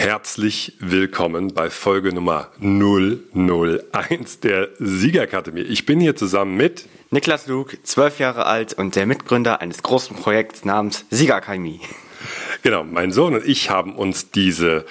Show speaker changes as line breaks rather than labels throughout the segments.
Herzlich willkommen bei Folge Nummer 001 der Siegerakademie. Ich bin hier zusammen mit
Niklas Luke, zwölf Jahre alt und der Mitgründer eines großen Projekts namens Siegerakademie.
Genau, mein Sohn und ich haben uns diese,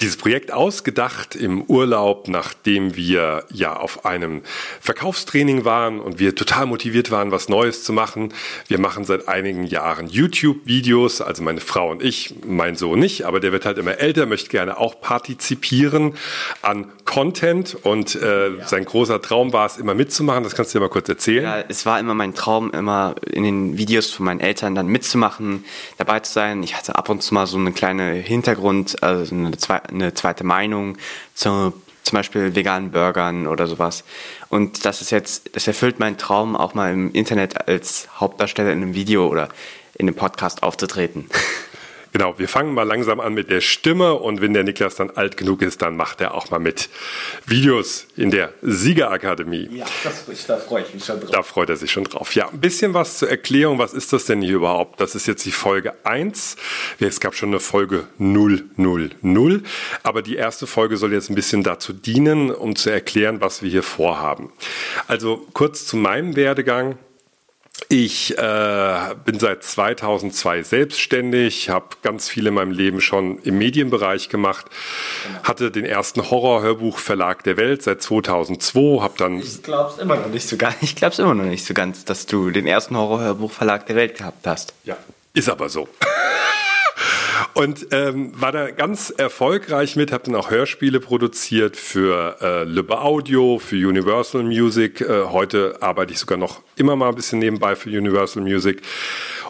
dieses Projekt ausgedacht im Urlaub, nachdem wir ja auf einem Verkaufstraining waren und wir total motiviert waren, was Neues zu machen. Wir machen seit einigen Jahren YouTube-Videos, also meine Frau und ich, mein Sohn nicht, aber der wird halt immer älter, möchte gerne auch partizipieren an Content und äh, ja. sein großer Traum war es, immer mitzumachen. Das kannst du dir mal kurz erzählen.
Ja, es war immer mein Traum, immer in den Videos von meinen Eltern dann mitzumachen, dabei zu sein. Ich hatte ab ab und zu mal so eine kleine Hintergrund, also eine, zwe eine zweite Meinung zu zum Beispiel veganen Burgern oder sowas. Und das ist jetzt, das erfüllt meinen Traum, auch mal im Internet als Hauptdarsteller in einem Video oder in einem Podcast aufzutreten.
Genau, wir fangen mal langsam an mit der Stimme und wenn der Niklas dann alt genug ist, dann macht er auch mal mit Videos in der Siegerakademie. Ja, das, da freue ich mich schon drauf. Da freut er sich schon drauf. Ja, ein bisschen was zur Erklärung, was ist das denn hier überhaupt? Das ist jetzt die Folge 1. Es gab schon eine Folge 000, aber die erste Folge soll jetzt ein bisschen dazu dienen, um zu erklären, was wir hier vorhaben. Also kurz zu meinem Werdegang. Ich äh, bin seit 2002 selbstständig, habe ganz viel in meinem Leben schon im Medienbereich gemacht, hatte den ersten Horrorhörbuchverlag der Welt seit 2002, habe dann
Ich glaub's immer noch nicht so ganz, ich glaub's immer noch nicht so ganz, dass du den ersten Horrorhörbuchverlag der Welt gehabt hast.
Ja, ist aber so. Und ähm, war da ganz erfolgreich mit, habe dann auch Hörspiele produziert für äh, Lübbe Audio, für Universal Music. Äh, heute arbeite ich sogar noch immer mal ein bisschen nebenbei für Universal Music.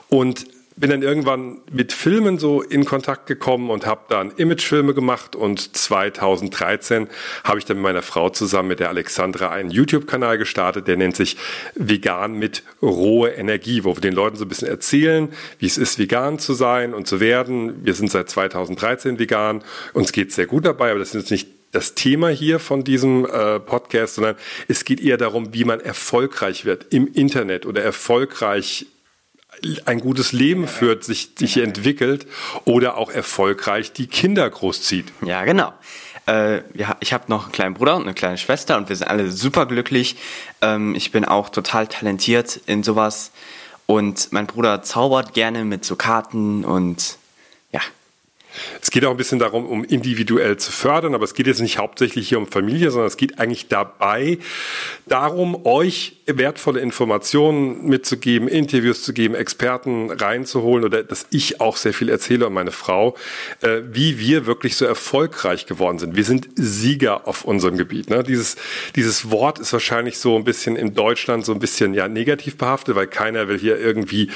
Und bin dann irgendwann mit Filmen so in Kontakt gekommen und habe dann Imagefilme gemacht und 2013 habe ich dann mit meiner Frau zusammen mit der Alexandra einen YouTube-Kanal gestartet, der nennt sich Vegan mit rohe Energie, wo wir den Leuten so ein bisschen erzählen, wie es ist, vegan zu sein und zu werden. Wir sind seit 2013 vegan, uns geht sehr gut dabei, aber das ist jetzt nicht das Thema hier von diesem äh, Podcast, sondern es geht eher darum, wie man erfolgreich wird im Internet oder erfolgreich ein gutes Leben führt, sich, sich entwickelt oder auch erfolgreich die Kinder großzieht.
Ja, genau. Äh, ja, ich habe noch einen kleinen Bruder und eine kleine Schwester und wir sind alle super glücklich. Ähm, ich bin auch total talentiert in sowas und mein Bruder zaubert gerne mit so Karten und ja,
es geht auch ein bisschen darum, um individuell zu fördern, aber es geht jetzt nicht hauptsächlich hier um Familie, sondern es geht eigentlich dabei darum, euch wertvolle Informationen mitzugeben, Interviews zu geben, Experten reinzuholen oder dass ich auch sehr viel erzähle und meine Frau, äh, wie wir wirklich so erfolgreich geworden sind. Wir sind Sieger auf unserem Gebiet. Ne? Dieses, dieses Wort ist wahrscheinlich so ein bisschen in Deutschland so ein bisschen ja negativ behaftet, weil keiner will hier irgendwie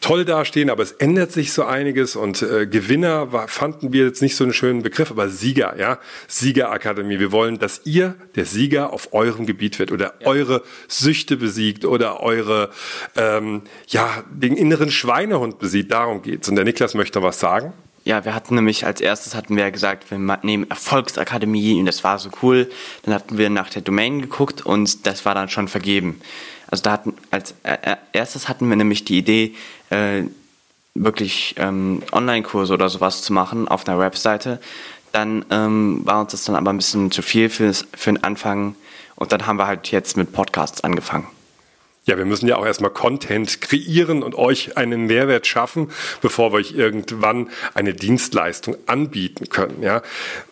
toll dastehen, aber es ändert sich so einiges und äh, Gewinner war, fanden wir jetzt nicht so einen schönen Begriff, aber Sieger, ja, Siegerakademie. Wir wollen, dass ihr der Sieger auf eurem Gebiet wird oder ja. eure Süchte besiegt oder eure, ähm, ja, den inneren Schweinehund besiegt. Darum geht's. Und der Niklas möchte was sagen.
Ja, wir hatten nämlich als erstes hatten wir gesagt, wir nehmen Erfolgsakademie und das war so cool. Dann hatten wir nach der Domain geguckt und das war dann schon vergeben. Also da hatten als äh, äh erstes hatten wir nämlich die Idee, äh, wirklich ähm, Online-Kurse oder sowas zu machen auf einer Webseite. Dann ähm, war uns das dann aber ein bisschen zu viel für, für den Anfang und dann haben wir halt jetzt mit Podcasts angefangen.
Ja, wir müssen ja auch erstmal Content kreieren und euch einen Mehrwert schaffen, bevor wir euch irgendwann eine Dienstleistung anbieten können. Ja,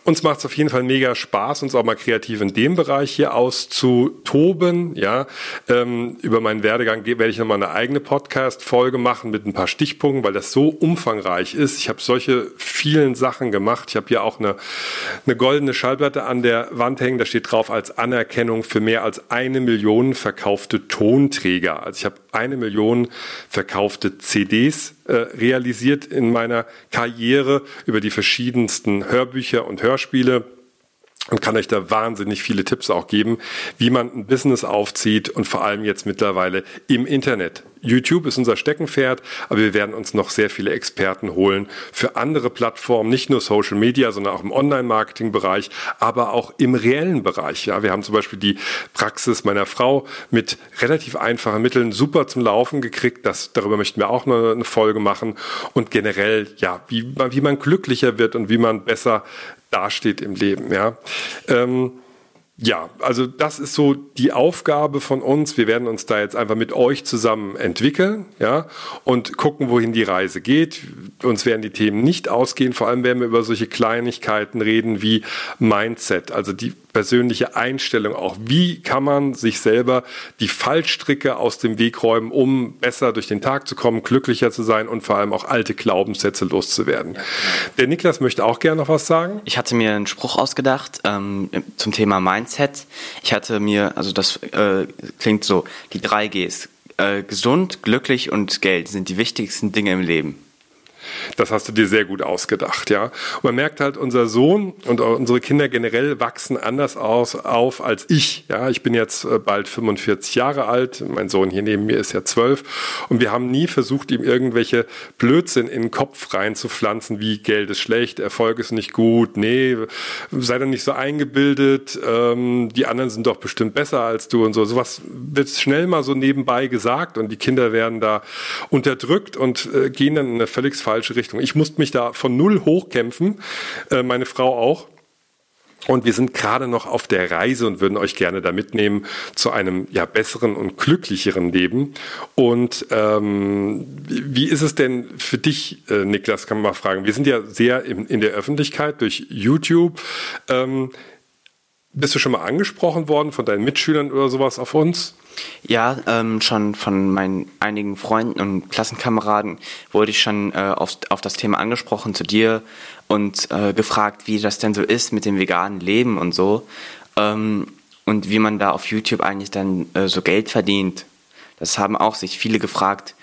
uns macht es auf jeden Fall mega Spaß, uns auch mal kreativ in dem Bereich hier auszutoben. Ja, ähm, über meinen Werdegang werde ich nochmal eine eigene Podcast-Folge machen mit ein paar Stichpunkten, weil das so umfangreich ist. Ich habe solche vielen Sachen gemacht. Ich habe hier auch eine, eine goldene Schallplatte an der Wand hängen. Da steht drauf als Anerkennung für mehr als eine Million verkaufte Tonträger. Träger. Also ich habe eine Million verkaufte CDs äh, realisiert in meiner Karriere über die verschiedensten Hörbücher und Hörspiele und kann euch da wahnsinnig viele Tipps auch geben, wie man ein Business aufzieht und vor allem jetzt mittlerweile im Internet. YouTube ist unser Steckenpferd, aber wir werden uns noch sehr viele Experten holen für andere Plattformen, nicht nur Social Media, sondern auch im Online-Marketing-Bereich, aber auch im reellen Bereich. Ja, wir haben zum Beispiel die Praxis meiner Frau mit relativ einfachen Mitteln super zum Laufen gekriegt. Das, darüber möchten wir auch noch eine Folge machen. Und generell, ja, wie, wie man glücklicher wird und wie man besser dasteht im Leben. Ja. Ähm, ja, also das ist so die Aufgabe von uns. Wir werden uns da jetzt einfach mit euch zusammen entwickeln, ja, und gucken, wohin die Reise geht. Uns werden die Themen nicht ausgehen. Vor allem werden wir über solche Kleinigkeiten reden wie Mindset, also die persönliche Einstellung auch. Wie kann man sich selber die Fallstricke aus dem Weg räumen, um besser durch den Tag zu kommen, glücklicher zu sein und vor allem auch alte Glaubenssätze loszuwerden. Der Niklas möchte auch gerne noch was sagen.
Ich hatte mir einen Spruch ausgedacht ähm, zum Thema Mindset. Ich hatte mir, also das äh, klingt so, die drei Gs. Äh, gesund, glücklich und Geld sind die wichtigsten Dinge im Leben.
Das hast du dir sehr gut ausgedacht, ja. Und man merkt halt, unser Sohn und unsere Kinder generell wachsen anders aus, auf als ich. Ja, ich bin jetzt äh, bald 45 Jahre alt. Mein Sohn hier neben mir ist ja 12. Und wir haben nie versucht, ihm irgendwelche Blödsinn in den Kopf reinzupflanzen, wie Geld ist schlecht, Erfolg ist nicht gut, nee, sei doch nicht so eingebildet, ähm, die anderen sind doch bestimmt besser als du und so. Sowas wird schnell mal so nebenbei gesagt und die Kinder werden da unterdrückt und äh, gehen dann in eine völlig falsche falsche Richtung. Ich musste mich da von null hochkämpfen, äh, meine Frau auch. Und wir sind gerade noch auf der Reise und würden euch gerne da mitnehmen zu einem ja besseren und glücklicheren Leben. Und ähm, wie ist es denn für dich, äh, Niklas, kann man mal fragen? Wir sind ja sehr in, in der Öffentlichkeit durch YouTube. Ähm, bist du schon mal angesprochen worden von deinen Mitschülern oder sowas auf uns?
Ja, ähm, schon von meinen einigen Freunden und Klassenkameraden wurde ich schon äh, auf, auf das Thema angesprochen zu dir und äh, gefragt, wie das denn so ist mit dem veganen Leben und so. Ähm, und wie man da auf YouTube eigentlich dann äh, so Geld verdient. Das haben auch sich viele gefragt,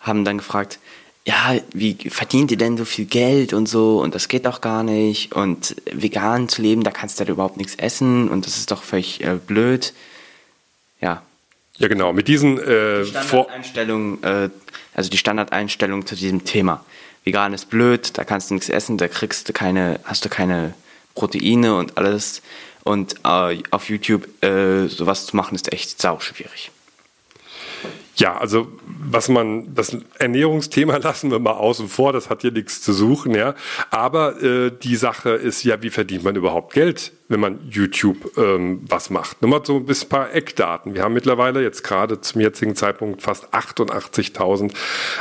haben dann gefragt, ja, wie verdient ihr denn so viel Geld und so und das geht doch gar nicht und vegan zu leben, da kannst du ja überhaupt nichts essen und das ist doch völlig äh, blöd. Ja,
ja, genau. Mit diesen
äh, Standardeinstellungen, äh, also die Standardeinstellung zu diesem Thema. Vegan ist blöd, da kannst du nichts essen, da kriegst du keine, hast du keine Proteine und alles. Und äh, auf YouTube äh, sowas zu machen, ist echt sau schwierig.
Ja, also was man, das Ernährungsthema lassen wir mal außen vor, das hat hier nichts zu suchen, ja. Aber äh, die Sache ist ja, wie verdient man überhaupt Geld wenn man YouTube ähm, was macht. Nur mal so ein paar Eckdaten. Wir haben mittlerweile jetzt gerade zum jetzigen Zeitpunkt fast 88.000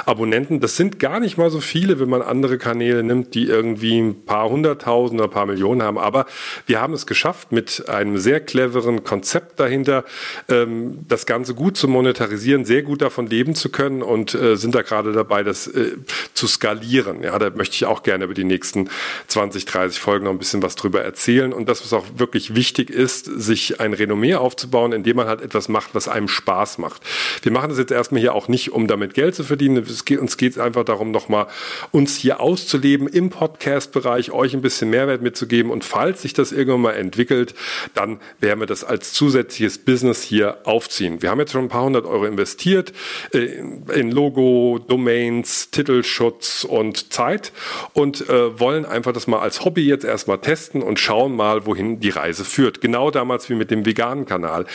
Abonnenten. Das sind gar nicht mal so viele, wenn man andere Kanäle nimmt, die irgendwie ein paar hunderttausend oder ein paar Millionen haben. Aber wir haben es geschafft, mit einem sehr cleveren Konzept dahinter ähm, das Ganze gut zu monetarisieren, sehr gut davon leben zu können und äh, sind da gerade dabei, das äh, zu skalieren. Ja, da möchte ich auch gerne über die nächsten 20, 30 Folgen noch ein bisschen was drüber erzählen. Und das, was auch wirklich wichtig ist, sich ein Renommee aufzubauen, indem man halt etwas macht, was einem Spaß macht. Wir machen das jetzt erstmal hier auch nicht, um damit Geld zu verdienen. Geht, uns geht es einfach darum, nochmal uns hier auszuleben im Podcast-Bereich, euch ein bisschen Mehrwert mitzugeben. Und falls sich das irgendwann mal entwickelt, dann werden wir das als zusätzliches Business hier aufziehen. Wir haben jetzt schon ein paar hundert Euro investiert äh, in Logo, Domains, Titelschutz und Zeit und äh, wollen einfach das mal als Hobby jetzt erstmal testen und schauen mal, wohin die Reise führt. Genau damals wie mit dem veganen Kanal.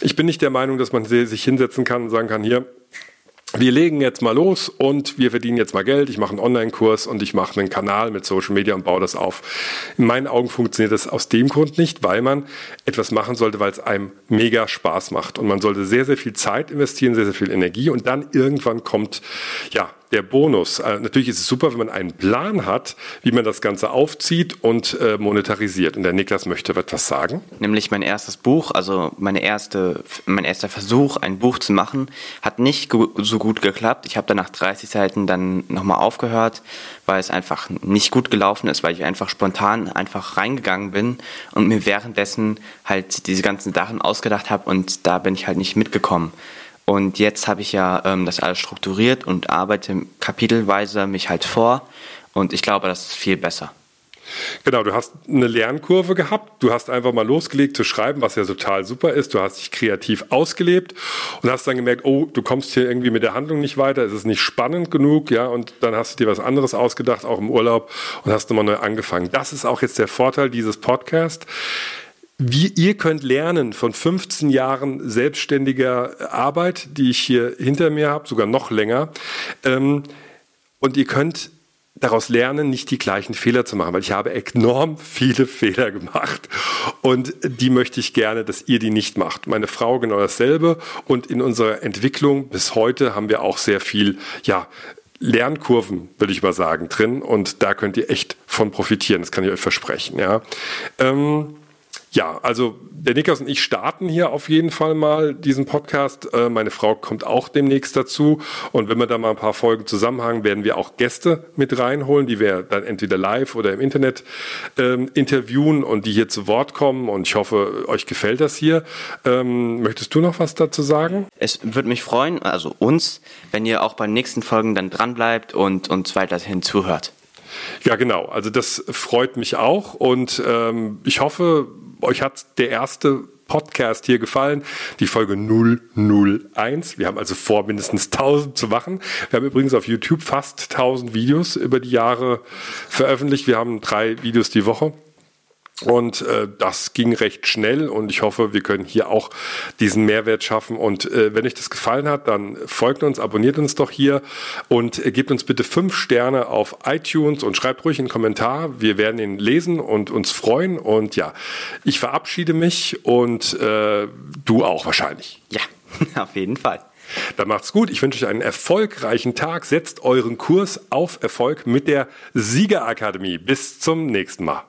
Ich bin nicht der Meinung, dass man sich hinsetzen kann und sagen kann, hier, wir legen jetzt mal los und wir verdienen jetzt mal Geld. Ich mache einen Online-Kurs und ich mache einen Kanal mit Social Media und baue das auf. In meinen Augen funktioniert das aus dem Grund nicht, weil man etwas machen sollte, weil es einem mega Spaß macht. Und man sollte sehr, sehr viel Zeit investieren, sehr, sehr viel Energie und dann irgendwann kommt, ja, der Bonus. Äh, natürlich ist es super, wenn man einen Plan hat, wie man das Ganze aufzieht und äh, monetarisiert. Und der Niklas möchte etwas sagen.
Nämlich mein erstes Buch, also meine erste, mein erster Versuch, ein Buch zu machen, hat nicht so gut geklappt. Ich habe dann nach 30 Seiten dann nochmal aufgehört, weil es einfach nicht gut gelaufen ist, weil ich einfach spontan einfach reingegangen bin und mir währenddessen halt diese ganzen Sachen ausgedacht habe und da bin ich halt nicht mitgekommen. Und jetzt habe ich ja ähm, das alles strukturiert und arbeite kapitelweise mich halt vor. Und ich glaube, das ist viel besser.
Genau, du hast eine Lernkurve gehabt, du hast einfach mal losgelegt zu schreiben, was ja total super ist. Du hast dich kreativ ausgelebt und hast dann gemerkt, oh, du kommst hier irgendwie mit der Handlung nicht weiter, es ist nicht spannend genug, ja, und dann hast du dir was anderes ausgedacht, auch im Urlaub und hast nochmal neu angefangen. Das ist auch jetzt der Vorteil dieses Podcasts. Wie ihr könnt lernen von 15 Jahren selbstständiger Arbeit, die ich hier hinter mir habe, sogar noch länger. Ähm, und ihr könnt daraus lernen, nicht die gleichen Fehler zu machen, weil ich habe enorm viele Fehler gemacht und die möchte ich gerne, dass ihr die nicht macht. Meine Frau genau dasselbe und in unserer Entwicklung bis heute haben wir auch sehr viel, ja, Lernkurven, würde ich mal sagen, drin und da könnt ihr echt von profitieren, das kann ich euch versprechen, ja. Ähm, ja, also der Niklas und ich starten hier auf jeden Fall mal diesen Podcast. Äh, meine Frau kommt auch demnächst dazu. Und wenn wir da mal ein paar Folgen zusammenhangen, werden wir auch Gäste mit reinholen, die wir dann entweder live oder im Internet ähm, interviewen und die hier zu Wort kommen. Und ich hoffe, euch gefällt das hier. Ähm, möchtest du noch was dazu sagen?
Es würde mich freuen, also uns, wenn ihr auch bei den nächsten Folgen dann dranbleibt und uns weiterhin zuhört.
Ja, genau. Also das freut mich auch und ähm, ich hoffe, euch hat der erste Podcast hier gefallen, die Folge 001. Wir haben also vor, mindestens 1000 zu machen. Wir haben übrigens auf YouTube fast 1000 Videos über die Jahre veröffentlicht. Wir haben drei Videos die Woche. Und äh, das ging recht schnell und ich hoffe, wir können hier auch diesen Mehrwert schaffen. Und äh, wenn euch das gefallen hat, dann folgt uns, abonniert uns doch hier und äh, gebt uns bitte fünf Sterne auf iTunes und schreibt ruhig einen Kommentar. Wir werden ihn lesen und uns freuen. Und ja, ich verabschiede mich und äh, du auch wahrscheinlich.
Ja, auf jeden Fall.
Dann macht's gut. Ich wünsche euch einen erfolgreichen Tag. Setzt euren Kurs auf Erfolg mit der Siegerakademie. Bis zum nächsten Mal.